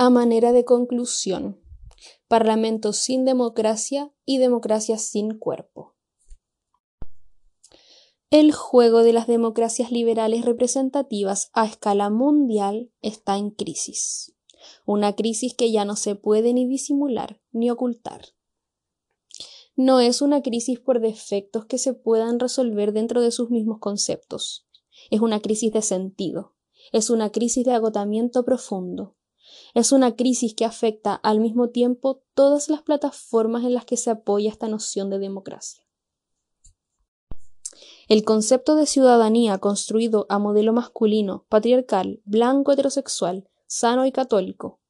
A manera de conclusión, Parlamento sin democracia y democracia sin cuerpo. El juego de las democracias liberales representativas a escala mundial está en crisis. Una crisis que ya no se puede ni disimular ni ocultar. No es una crisis por defectos que se puedan resolver dentro de sus mismos conceptos. Es una crisis de sentido. Es una crisis de agotamiento profundo. Es una crisis que afecta al mismo tiempo todas las plataformas en las que se apoya esta noción de democracia. El concepto de ciudadanía construido a modelo masculino, patriarcal, blanco, heterosexual, sano y católico,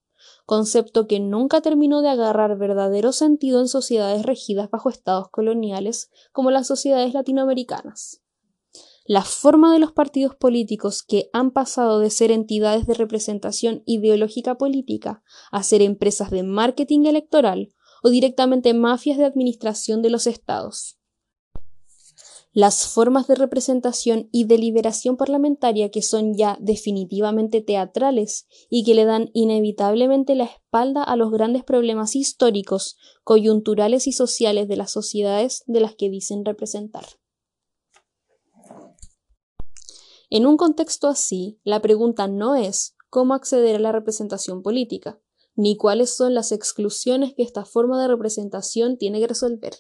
concepto que nunca terminó de agarrar verdadero sentido en sociedades regidas bajo estados coloniales como las sociedades latinoamericanas. La forma de los partidos políticos que han pasado de ser entidades de representación ideológica política a ser empresas de marketing electoral o directamente mafias de administración de los estados las formas de representación y deliberación parlamentaria que son ya definitivamente teatrales y que le dan inevitablemente la espalda a los grandes problemas históricos, coyunturales y sociales de las sociedades de las que dicen representar. En un contexto así, la pregunta no es cómo acceder a la representación política, ni cuáles son las exclusiones que esta forma de representación tiene que resolver.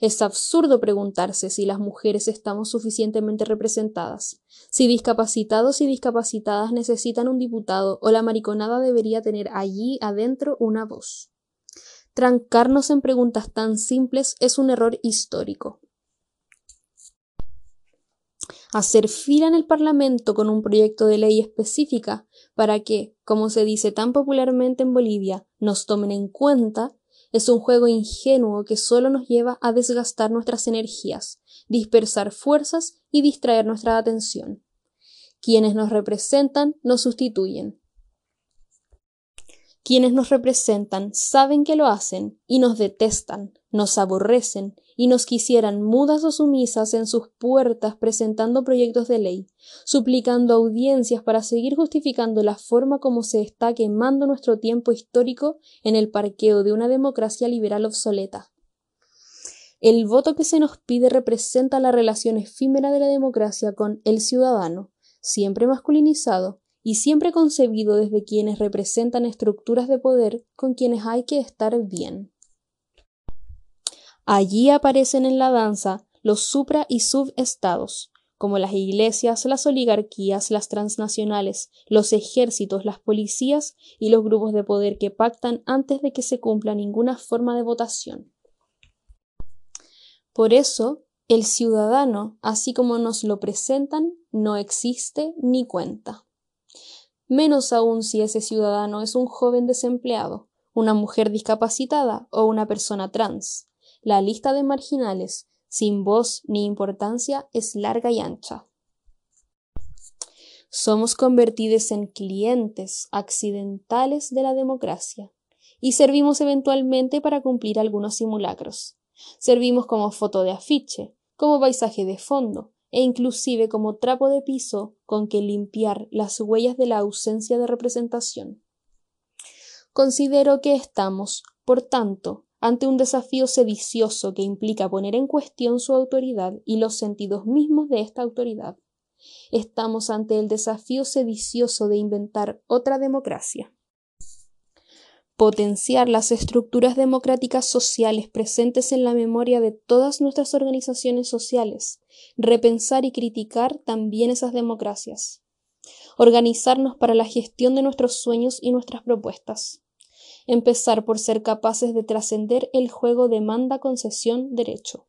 Es absurdo preguntarse si las mujeres estamos suficientemente representadas, si discapacitados y discapacitadas necesitan un diputado o la mariconada debería tener allí adentro una voz. Trancarnos en preguntas tan simples es un error histórico. Hacer fila en el Parlamento con un proyecto de ley específica para que, como se dice tan popularmente en Bolivia, nos tomen en cuenta es un juego ingenuo que solo nos lleva a desgastar nuestras energías, dispersar fuerzas y distraer nuestra atención. Quienes nos representan nos sustituyen. Quienes nos representan saben que lo hacen y nos detestan, nos aborrecen y nos quisieran mudas o sumisas en sus puertas presentando proyectos de ley, suplicando audiencias para seguir justificando la forma como se está quemando nuestro tiempo histórico en el parqueo de una democracia liberal obsoleta. El voto que se nos pide representa la relación efímera de la democracia con el ciudadano, siempre masculinizado y siempre concebido desde quienes representan estructuras de poder con quienes hay que estar bien. Allí aparecen en la danza los supra y subestados, como las iglesias, las oligarquías, las transnacionales, los ejércitos, las policías y los grupos de poder que pactan antes de que se cumpla ninguna forma de votación. Por eso, el ciudadano, así como nos lo presentan, no existe ni cuenta. Menos aún si ese ciudadano es un joven desempleado, una mujer discapacitada o una persona trans. La lista de marginales, sin voz ni importancia, es larga y ancha. Somos convertidos en clientes accidentales de la democracia y servimos eventualmente para cumplir algunos simulacros. Servimos como foto de afiche, como paisaje de fondo e inclusive como trapo de piso con que limpiar las huellas de la ausencia de representación. Considero que estamos, por tanto, ante un desafío sedicioso que implica poner en cuestión su autoridad y los sentidos mismos de esta autoridad. Estamos ante el desafío sedicioso de inventar otra democracia. Potenciar las estructuras democráticas sociales presentes en la memoria de todas nuestras organizaciones sociales, repensar y criticar también esas democracias. Organizarnos para la gestión de nuestros sueños y nuestras propuestas empezar por ser capaces de trascender el juego demanda concesión derecho.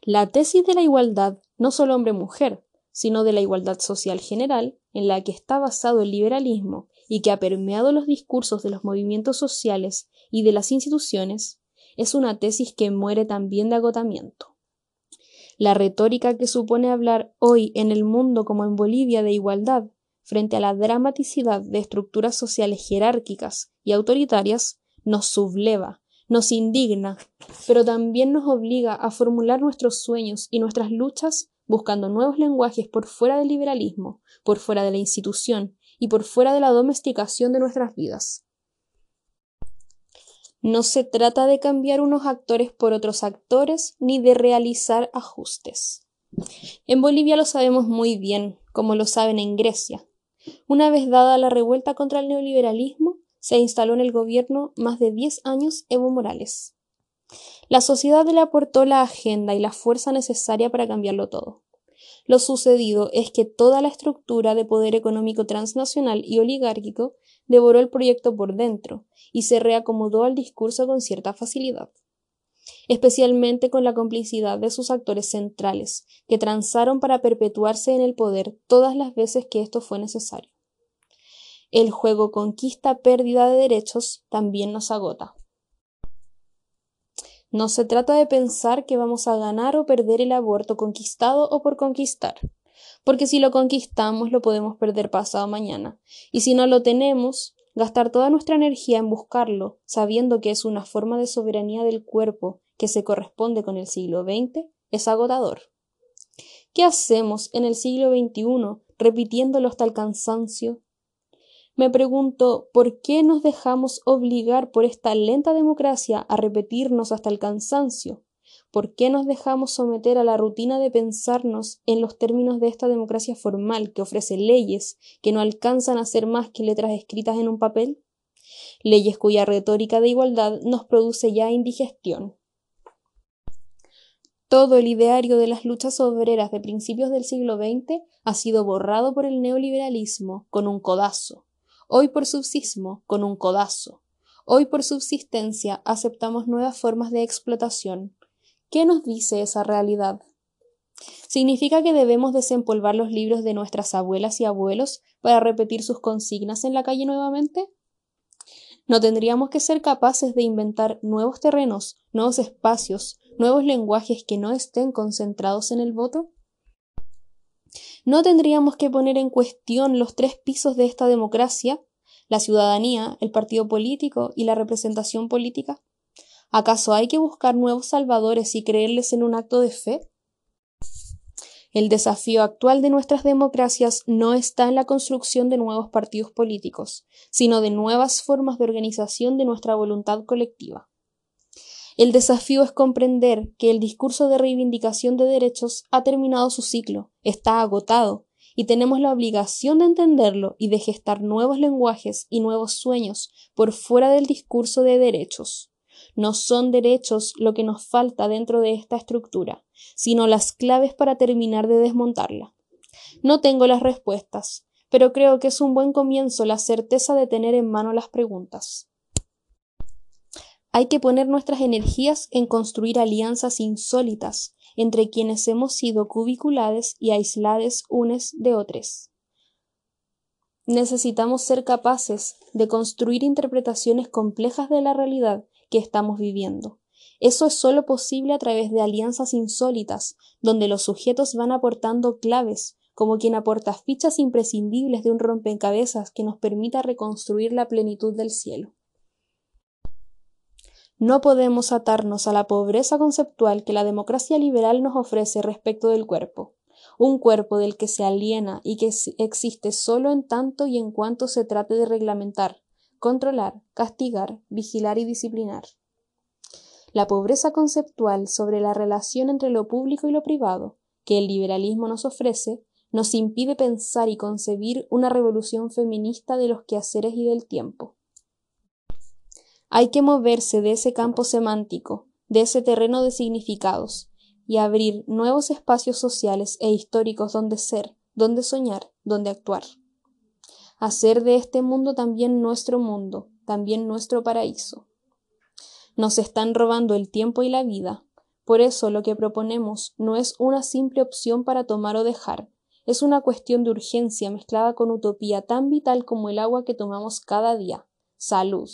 La tesis de la igualdad, no solo hombre-mujer, sino de la igualdad social general, en la que está basado el liberalismo y que ha permeado los discursos de los movimientos sociales y de las instituciones, es una tesis que muere también de agotamiento. La retórica que supone hablar hoy en el mundo como en Bolivia de igualdad frente a la dramaticidad de estructuras sociales jerárquicas y autoritarias, nos subleva, nos indigna, pero también nos obliga a formular nuestros sueños y nuestras luchas buscando nuevos lenguajes por fuera del liberalismo, por fuera de la institución y por fuera de la domesticación de nuestras vidas. No se trata de cambiar unos actores por otros actores ni de realizar ajustes. En Bolivia lo sabemos muy bien, como lo saben en Grecia. Una vez dada la revuelta contra el neoliberalismo, se instaló en el gobierno más de 10 años Evo Morales. La sociedad le aportó la agenda y la fuerza necesaria para cambiarlo todo. Lo sucedido es que toda la estructura de poder económico transnacional y oligárquico devoró el proyecto por dentro y se reacomodó al discurso con cierta facilidad, especialmente con la complicidad de sus actores centrales, que transaron para perpetuarse en el poder todas las veces que esto fue necesario. El juego conquista-pérdida de derechos también nos agota. No se trata de pensar que vamos a ganar o perder el aborto conquistado o por conquistar, porque si lo conquistamos lo podemos perder pasado mañana, y si no lo tenemos, gastar toda nuestra energía en buscarlo, sabiendo que es una forma de soberanía del cuerpo que se corresponde con el siglo XX, es agotador. ¿Qué hacemos en el siglo XXI repitiéndolo hasta el cansancio? Me pregunto por qué nos dejamos obligar por esta lenta democracia a repetirnos hasta el cansancio. ¿Por qué nos dejamos someter a la rutina de pensarnos en los términos de esta democracia formal que ofrece leyes que no alcanzan a ser más que letras escritas en un papel? Leyes cuya retórica de igualdad nos produce ya indigestión. Todo el ideario de las luchas obreras de principios del siglo XX ha sido borrado por el neoliberalismo con un codazo, Hoy por subsismo, con un codazo. Hoy por subsistencia aceptamos nuevas formas de explotación. ¿Qué nos dice esa realidad? ¿Significa que debemos desempolvar los libros de nuestras abuelas y abuelos para repetir sus consignas en la calle nuevamente? ¿No tendríamos que ser capaces de inventar nuevos terrenos, nuevos espacios, nuevos lenguajes que no estén concentrados en el voto? ¿No tendríamos que poner en cuestión los tres pisos de esta democracia, la ciudadanía, el partido político y la representación política? ¿Acaso hay que buscar nuevos salvadores y creerles en un acto de fe? El desafío actual de nuestras democracias no está en la construcción de nuevos partidos políticos, sino de nuevas formas de organización de nuestra voluntad colectiva. El desafío es comprender que el discurso de reivindicación de derechos ha terminado su ciclo, está agotado, y tenemos la obligación de entenderlo y de gestar nuevos lenguajes y nuevos sueños por fuera del discurso de derechos. No son derechos lo que nos falta dentro de esta estructura, sino las claves para terminar de desmontarla. No tengo las respuestas, pero creo que es un buen comienzo la certeza de tener en mano las preguntas. Hay que poner nuestras energías en construir alianzas insólitas entre quienes hemos sido cubiculades y aislades unes de otros. Necesitamos ser capaces de construir interpretaciones complejas de la realidad que estamos viviendo. Eso es solo posible a través de alianzas insólitas, donde los sujetos van aportando claves, como quien aporta fichas imprescindibles de un rompecabezas que nos permita reconstruir la plenitud del cielo. No podemos atarnos a la pobreza conceptual que la democracia liberal nos ofrece respecto del cuerpo, un cuerpo del que se aliena y que existe solo en tanto y en cuanto se trate de reglamentar, controlar, castigar, vigilar y disciplinar. La pobreza conceptual sobre la relación entre lo público y lo privado, que el liberalismo nos ofrece, nos impide pensar y concebir una revolución feminista de los quehaceres y del tiempo. Hay que moverse de ese campo semántico, de ese terreno de significados, y abrir nuevos espacios sociales e históricos donde ser, donde soñar, donde actuar. Hacer de este mundo también nuestro mundo, también nuestro paraíso. Nos están robando el tiempo y la vida, por eso lo que proponemos no es una simple opción para tomar o dejar, es una cuestión de urgencia mezclada con utopía tan vital como el agua que tomamos cada día. Salud.